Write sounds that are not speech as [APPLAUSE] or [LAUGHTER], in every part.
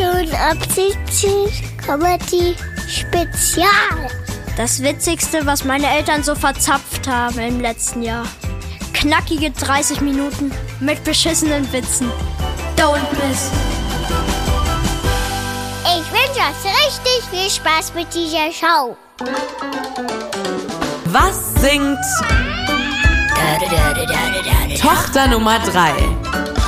und ab 17 Comedy Spezial. Das Witzigste, was meine Eltern so verzapft haben im letzten Jahr. Knackige 30 Minuten mit beschissenen Witzen. Don't miss. Ich wünsche euch richtig viel Spaß mit dieser Show. Was singt Tochter Nummer 3?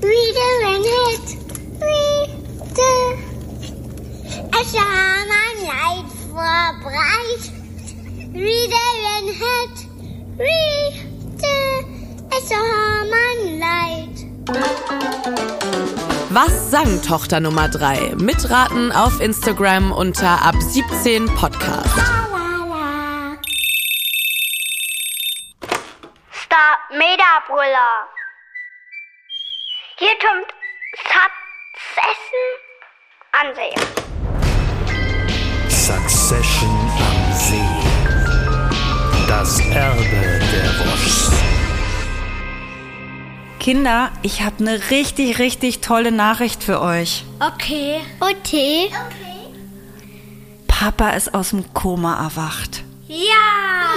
Wieder ein Hit. Wieder. Es war mein Leid vorbreit. Wieder ein Hit. Wieder. Es war mein Leid. Was sang Tochter Nummer 3? Mitraten auf Instagram unter ab 17 Podcast. Stop Medabrüller. Hier kommt Succession ansehen. Succession am See. Das Erbe der Woschs. Kinder, ich habe eine richtig, richtig tolle Nachricht für euch. Okay. Okay. Papa ist aus dem Koma erwacht. Ja.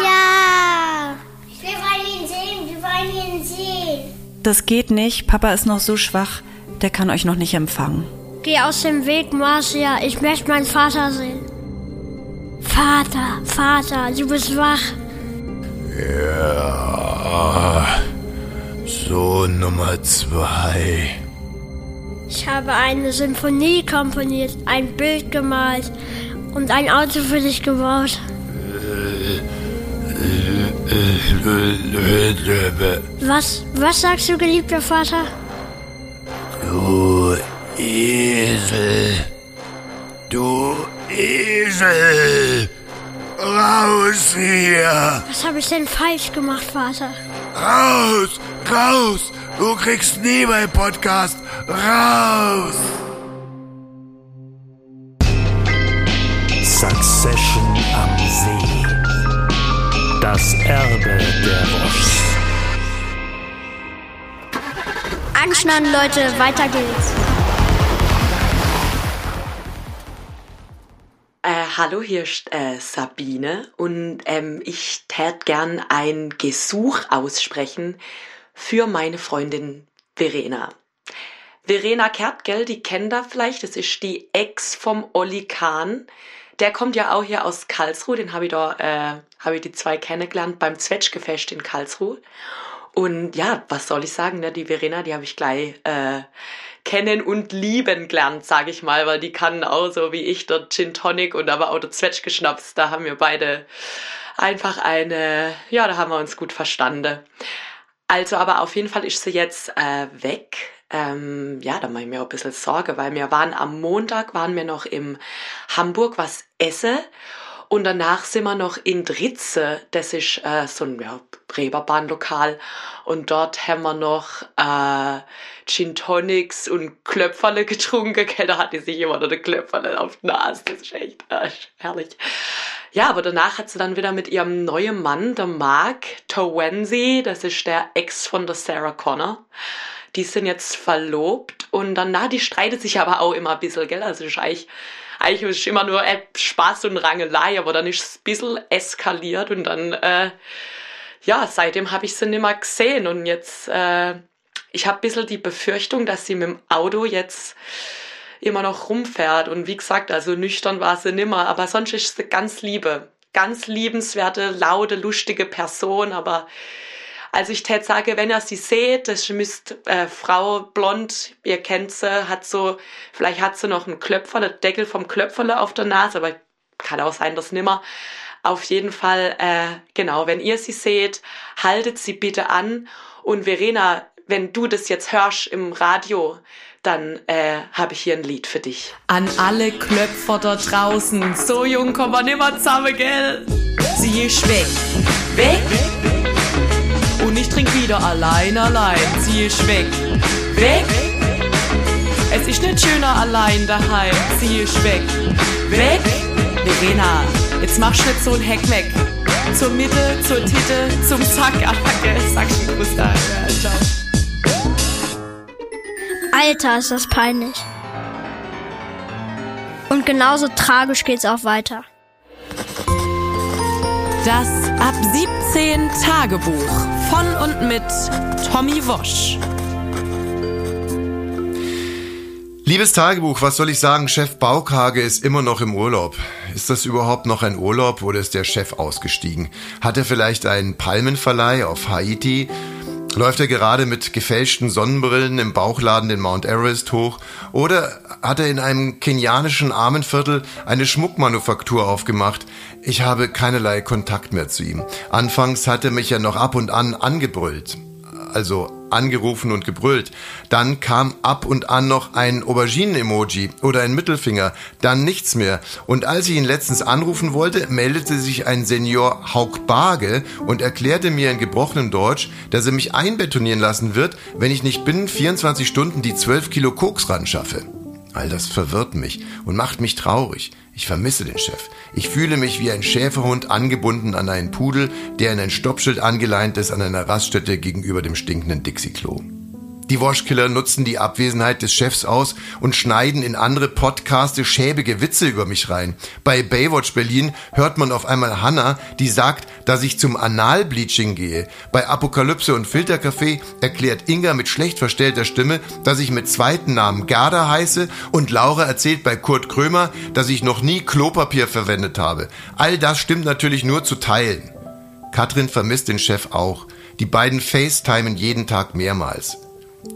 Ja. Wir wollen ihn sehen. Wir wollen ihn sehen. Das geht nicht, Papa ist noch so schwach, der kann euch noch nicht empfangen. Geh aus dem Weg, Marcia. Ich möchte meinen Vater sehen. Vater, Vater, du bist wach. Ja. Sohn Nummer zwei. Ich habe eine Symphonie komponiert, ein Bild gemalt und ein Auto für dich gebaut. Was, was sagst du, geliebter Vater? Du Esel. Du Esel. Raus hier. Was habe ich denn falsch gemacht, Vater? Raus. Raus. Du kriegst nie meinen Podcast. Raus. Succession am See. Das Erbe der Woschs. Anschnallen, Leute, weiter geht's. Äh, hallo, hier ist äh, Sabine und ähm, ich tät gern ein Gesuch aussprechen für meine Freundin Verena. Verena Kertgel, die kennt ihr vielleicht, das ist die Ex vom Olli Kahn. Der kommt ja auch hier aus Karlsruhe, den habe ich da, äh, habe ich die zwei kennengelernt beim Zwetschgefest in Karlsruhe. Und ja, was soll ich sagen, ne? die Verena, die habe ich gleich äh, kennen und lieben gelernt, sage ich mal, weil die kann auch so wie ich der Gin Tonic und aber auch der Zwetschgeschnaps, da haben wir beide einfach eine, ja, da haben wir uns gut verstanden. Also, aber auf jeden Fall ist sie jetzt äh, weg. Ähm, ja, da mache ich mir auch ein bisschen Sorge, weil wir waren am Montag, waren wir noch im Hamburg was essen und danach sind wir noch in Dritze, das ist äh, so ein ja, Reeperbahnlokal und dort haben wir noch äh, Gin Tonics und Klöpferle getrunken, [LAUGHS] gell, da hatte sich immer noch eine Klöpferle auf der Nase, das ist echt äh, herrlich. Ja, aber danach hat sie dann wieder mit ihrem neuen Mann, der Mark Towensi, das ist der Ex von der Sarah Connor. Die sind jetzt verlobt und dann, na, die streitet sich aber auch immer ein bisschen, gell? Also das ist eigentlich, eigentlich ist es immer nur äh, Spaß und Rangelei, aber dann ist es ein bisschen eskaliert und dann, äh, ja, seitdem habe ich sie nimmer gesehen und jetzt, äh, ich habe ein bisschen die Befürchtung, dass sie mit dem Auto jetzt immer noch rumfährt. Und wie gesagt, also nüchtern war sie nimmer, aber sonst ist sie ganz liebe. Ganz liebenswerte, laute, lustige Person, aber also ich tät sage, wenn ihr sie seht, das müsst äh, Frau blond, ihr kennt sie, hat so, vielleicht hat sie noch einen Klöpfer, der Deckel vom Klöpferle auf der Nase, aber kann auch sein, dass nimmer. Auf jeden Fall, äh, genau, wenn ihr sie seht, haltet sie bitte an. Und Verena, wenn du das jetzt hörst im Radio, dann äh, habe ich hier ein Lied für dich. An alle Klöpfer da draußen, so jung kommen wir nimmer zusammen, gell? Sie ist weg. Weg? Ich trink wieder allein, allein. Sie ist weg. Weg? Es ist nicht schöner allein daheim. Sie ist weg. Weg? Verena, jetzt machst du nicht so ein Heckmeck. Zur Mitte, zur Titte, zum Zack, gell? Sag schon Gruß da. Ciao. Alter, ist das peinlich. Und genauso tragisch geht's auch weiter. Das Ab 17 Tagebuch von und mit Tommy Wosch. Liebes Tagebuch, was soll ich sagen? Chef Baukage ist immer noch im Urlaub. Ist das überhaupt noch ein Urlaub oder ist der Chef ausgestiegen? Hat er vielleicht einen Palmenverleih auf Haiti? Läuft er gerade mit gefälschten Sonnenbrillen im Bauchladen den Mount Everest hoch? Oder hat er in einem kenianischen Armenviertel eine Schmuckmanufaktur aufgemacht? Ich habe keinerlei Kontakt mehr zu ihm. Anfangs hat er mich ja noch ab und an angebrüllt. Also angerufen und gebrüllt. Dann kam ab und an noch ein Auberginen-Emoji oder ein Mittelfinger, dann nichts mehr. Und als ich ihn letztens anrufen wollte, meldete sich ein Senior Hauk Barge und erklärte mir in gebrochenem Deutsch, dass er mich einbetonieren lassen wird, wenn ich nicht binnen 24 Stunden die 12 Kilo Koks ran schaffe. All das verwirrt mich und macht mich traurig. Ich vermisse den Chef. Ich fühle mich wie ein Schäferhund angebunden an einen Pudel, der in ein Stoppschild angeleint ist an einer Raststätte gegenüber dem stinkenden Dixie-Klo. Die Washkiller nutzen die Abwesenheit des Chefs aus und schneiden in andere Podcaste schäbige Witze über mich rein. Bei Baywatch Berlin hört man auf einmal Hannah, die sagt, dass ich zum Analbleaching gehe. Bei Apokalypse und Filtercafé erklärt Inga mit schlecht verstellter Stimme, dass ich mit zweiten Namen Gerda heiße und Laura erzählt bei Kurt Krömer, dass ich noch nie Klopapier verwendet habe. All das stimmt natürlich nur zu Teilen. Katrin vermisst den Chef auch. Die beiden FaceTimen jeden Tag mehrmals.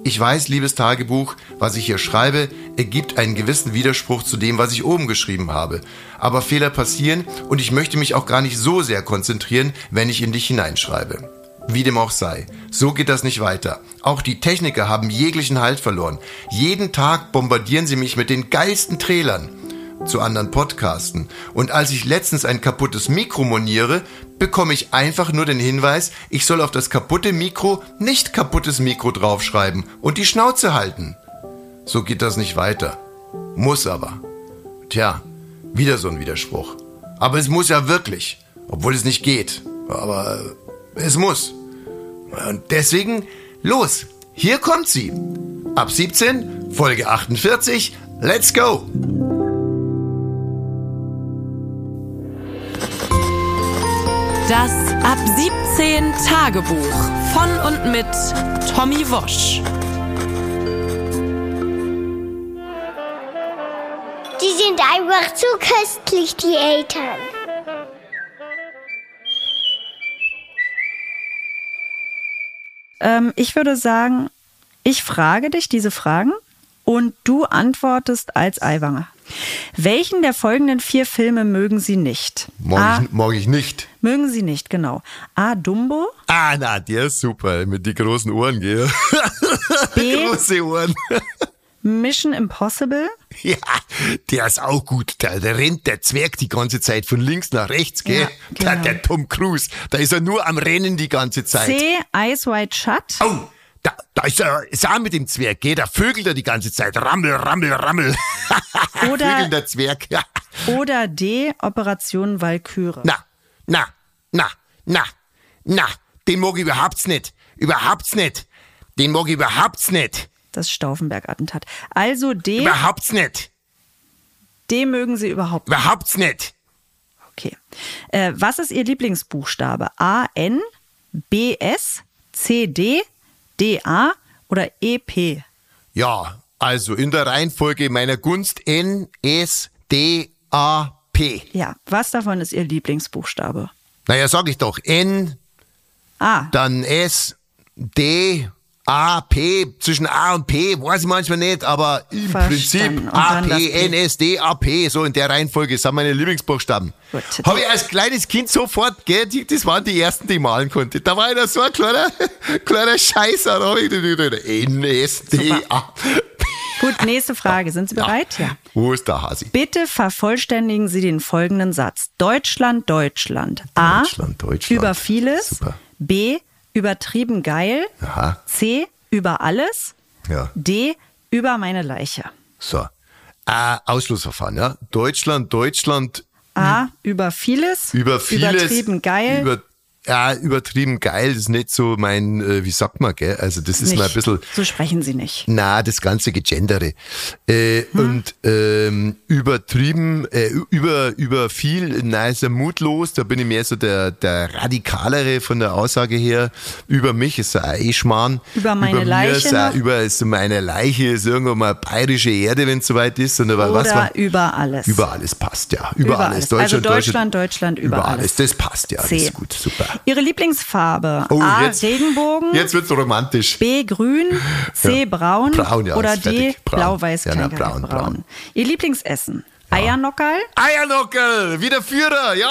Ich weiß, liebes Tagebuch, was ich hier schreibe, ergibt einen gewissen Widerspruch zu dem, was ich oben geschrieben habe. Aber Fehler passieren und ich möchte mich auch gar nicht so sehr konzentrieren, wenn ich in dich hineinschreibe. Wie dem auch sei, so geht das nicht weiter. Auch die Techniker haben jeglichen Halt verloren. Jeden Tag bombardieren sie mich mit den geilsten Trailern zu anderen Podcasten. Und als ich letztens ein kaputtes Mikro moniere, bekomme ich einfach nur den Hinweis, ich soll auf das kaputte Mikro nicht kaputtes Mikro draufschreiben und die Schnauze halten. So geht das nicht weiter. Muss aber. Tja, wieder so ein Widerspruch. Aber es muss ja wirklich, obwohl es nicht geht. Aber es muss. Und deswegen, los, hier kommt sie. Ab 17, Folge 48, let's go! Das Ab 17 Tagebuch von und mit Tommy Wosch. Die sind einfach zu köstlich, die Eltern. Ähm, ich würde sagen, ich frage dich diese Fragen und du antwortest als Eiwanger. Welchen der folgenden vier Filme mögen Sie nicht? Mag, A, ich, mag ich nicht. mögen Sie nicht, genau. A. Dumbo. Ah, na, der ist super, mit die großen Ohren, gell? B. [LAUGHS] Große Ohren. Mission Impossible. Ja, der ist auch gut. Da, da rennt der Zwerg die ganze Zeit von links nach rechts, gell? Ja, genau. der, der Tom Cruise, da ist er nur am Rennen die ganze Zeit. C. Eyes Wide Shut. Oh, da, da ist er, ist er mit dem Zwerg, gell? Da vögelt er die ganze Zeit. Rammel, rammel, rammel. [LAUGHS] Oder- Vögelnder Zwerg. Oder D. Operation Valkyrie. Na, na, na, na, na, den mag ich überhaupt nicht. Überhaupt nicht. Den mag ich überhaupt nicht. Das Stauffenberg-Attentat. Also D. Überhaupt nicht. D mögen Sie überhaupt. Überhaupt nicht. Okay. Äh, was ist Ihr Lieblingsbuchstabe? A, N, B, S, C, D, D, A oder E, P? Ja, also in der Reihenfolge meiner Gunst N, S, D, A, P. Ja, was davon ist Ihr Lieblingsbuchstabe? Naja, sag ich doch. N, A. dann S, D, A, P. Zwischen A und P weiß ich manchmal nicht, aber im Verstanden. Prinzip Und A, dann das P, P. N, S, D, A, P. So in der Reihenfolge sind meine Lieblingsbuchstaben. Gut. Habe ich als kleines Kind sofort, gell, die, das waren die ersten, die ich malen konnte. Da war ich noch so ein kleiner, [LAUGHS] kleiner Scheißer. Da habe ich N, S, D, Super. A, Gut, nächste Frage. Sind Sie bereit? Ja. Wo ist der Hasi? Bitte vervollständigen Sie den folgenden Satz. Deutschland, Deutschland. A. Deutschland, Deutschland. Über vieles. Super. B. Übertrieben geil. Aha. C. Über alles. Ja. D. Über meine Leiche. So. Äh, Ausschlussverfahren, ja. Deutschland, Deutschland, A. Über vieles. über vieles. Übertrieben geil. Über, ja, übertrieben geil, das ist nicht so mein, äh, wie sagt man, gell? Also das ist Nicht. mal ein bisschen, So sprechen sie nicht. na, das ganze Gegendere. Äh, Hm. Und ähm, übertrieben, äh, über, über viel, na, ist er mutlos, da bin ich mehr so der, der radikalere von der Aussage her. Über mich ist er eh Schmarrn. Über meine über Leiche Ist noch? über ist meine Leiche, ist irgendwo mal bayerische Erde, wenn es soweit ist. Und was Oder man, über alles. über alles passt, ja. Über, Über alles. alles. Also Deutschland, Deutschland, über über alles. alles. Das passt, ja. Das C. ist gut, super. Ihre Lieblingsfarbe. Oh, A. jetzt- Regenbogen. Jetzt wird's romantisch. B. Grün. C. Ja. Braun. Braun, ja, Oder D. Blau-Weiß. Ja, na, braun, braun. Ihr Lieblingsessen. Eiernockerl. Eiernockel, wie der Führer, ja?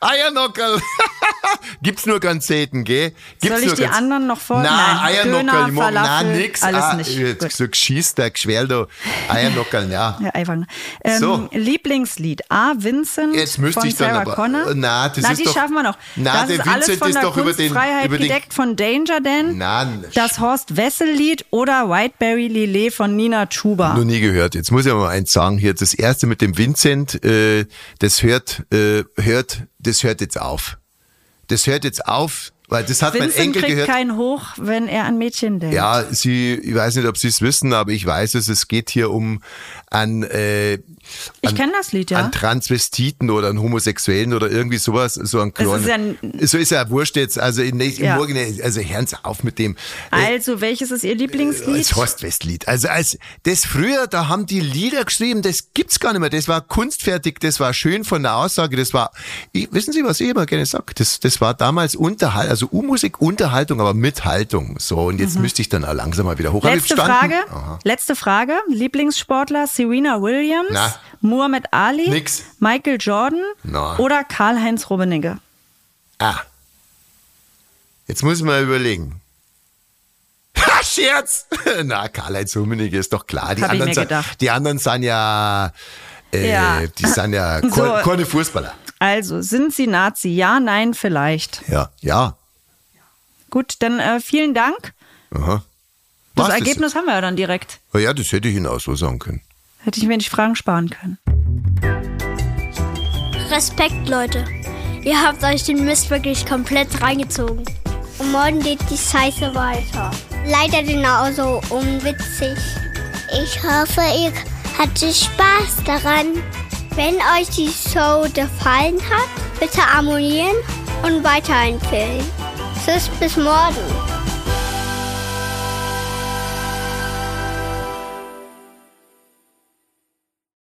Eiernockel. [LAUGHS] Gibt's nur ganz selten, gell? Gibt's Soll ich nur die anderen noch vor- Na, Nein, Eiernockel, Döner, mag- na, Falafel, nix. alles ah, nicht. Jetzt Gut. so geschießt der Geschwell da. Eiernockel, ja. [LAUGHS] Herr Eiwanger. Ähm, So. Lieblingslied. A. Vincent Jetzt müsste von ich dann Sarah aber- Connor. Na, das Na, ist die doch- schaffen wir noch. Na, das der ist alles Vincent von ist der doch über den- Kunstfreiheit über den- gedeckt von Danger Dan. Nein. Das Horst Wessel-Lied oder Whiteberry Lillet von Nina Chuba. Noch nie gehört. Jetzt muss ich mal eins sagen hier. Das erste mit dem Vincent, äh, das hört, äh, hört, das hört jetzt auf. Das hört jetzt auf, weil das hat mein Vincent Enkel kriegt gehört. keinen Hoch, wenn er an Mädchen denkt. Ja, sie, ich weiß nicht, ob Sie es wissen, aber ich weiß es. Es geht hier um an, äh, Ich an- das Lied, ja. An Transvestiten oder an Homosexuellen oder irgendwie sowas, so ein Das ist kleinen- ja So ist ja wurscht jetzt. Also in, im Ja. Morgen, also hören Sie auf mit dem. äh, Also, welches ist Ihr Lieblingslied? als Horst-West-Lied. Also als das früher, da haben die Lieder geschrieben, das gibt's gar nicht mehr. Das war kunstfertig, das war schön von der Aussage, das war, ich, wissen Sie, was ich immer gerne sage? Das, das war damals Unterhalt, also U-Musik, Unterhaltung, aber mit Haltung. So, und jetzt müsste ich dann auch langsam mal wieder hoch. Letzte? Frage. Aha. Letzte Frage. Lieblingssportler Serena Williams, Na. Muhammad Ali, Nix. Michael Jordan Na. oder Karl-Heinz Rummenigge? Ah. Jetzt muss ich mal überlegen. [LAUGHS] Ha, Scherz! [LAUGHS] Na, Karl-Heinz Rummenigge ist doch klar. Die anderen, sind- die anderen sind ja, äh, Ja. die sind ja [LAUGHS] So. so. keine Fußballer. Also, sind Sie Nazi? Ja, nein, vielleicht. Ja, ja. Gut, dann äh, vielen Dank. Aha. Das Was, Ergebnis haben wir ja dann direkt. Oh ja, das hätte ich Ihnen auch so sagen können. Hätte ich mir die Fragen sparen können. Respekt, Leute. Ihr habt euch den Mist wirklich komplett reingezogen. Und morgen geht die Scheiße weiter. Leider genauso unwitzig. Ich hoffe, ihr hattet Spaß daran. Wenn euch die Show gefallen hat, bitte abonnieren und weiterempfehlen. Tschüss, bis morgen.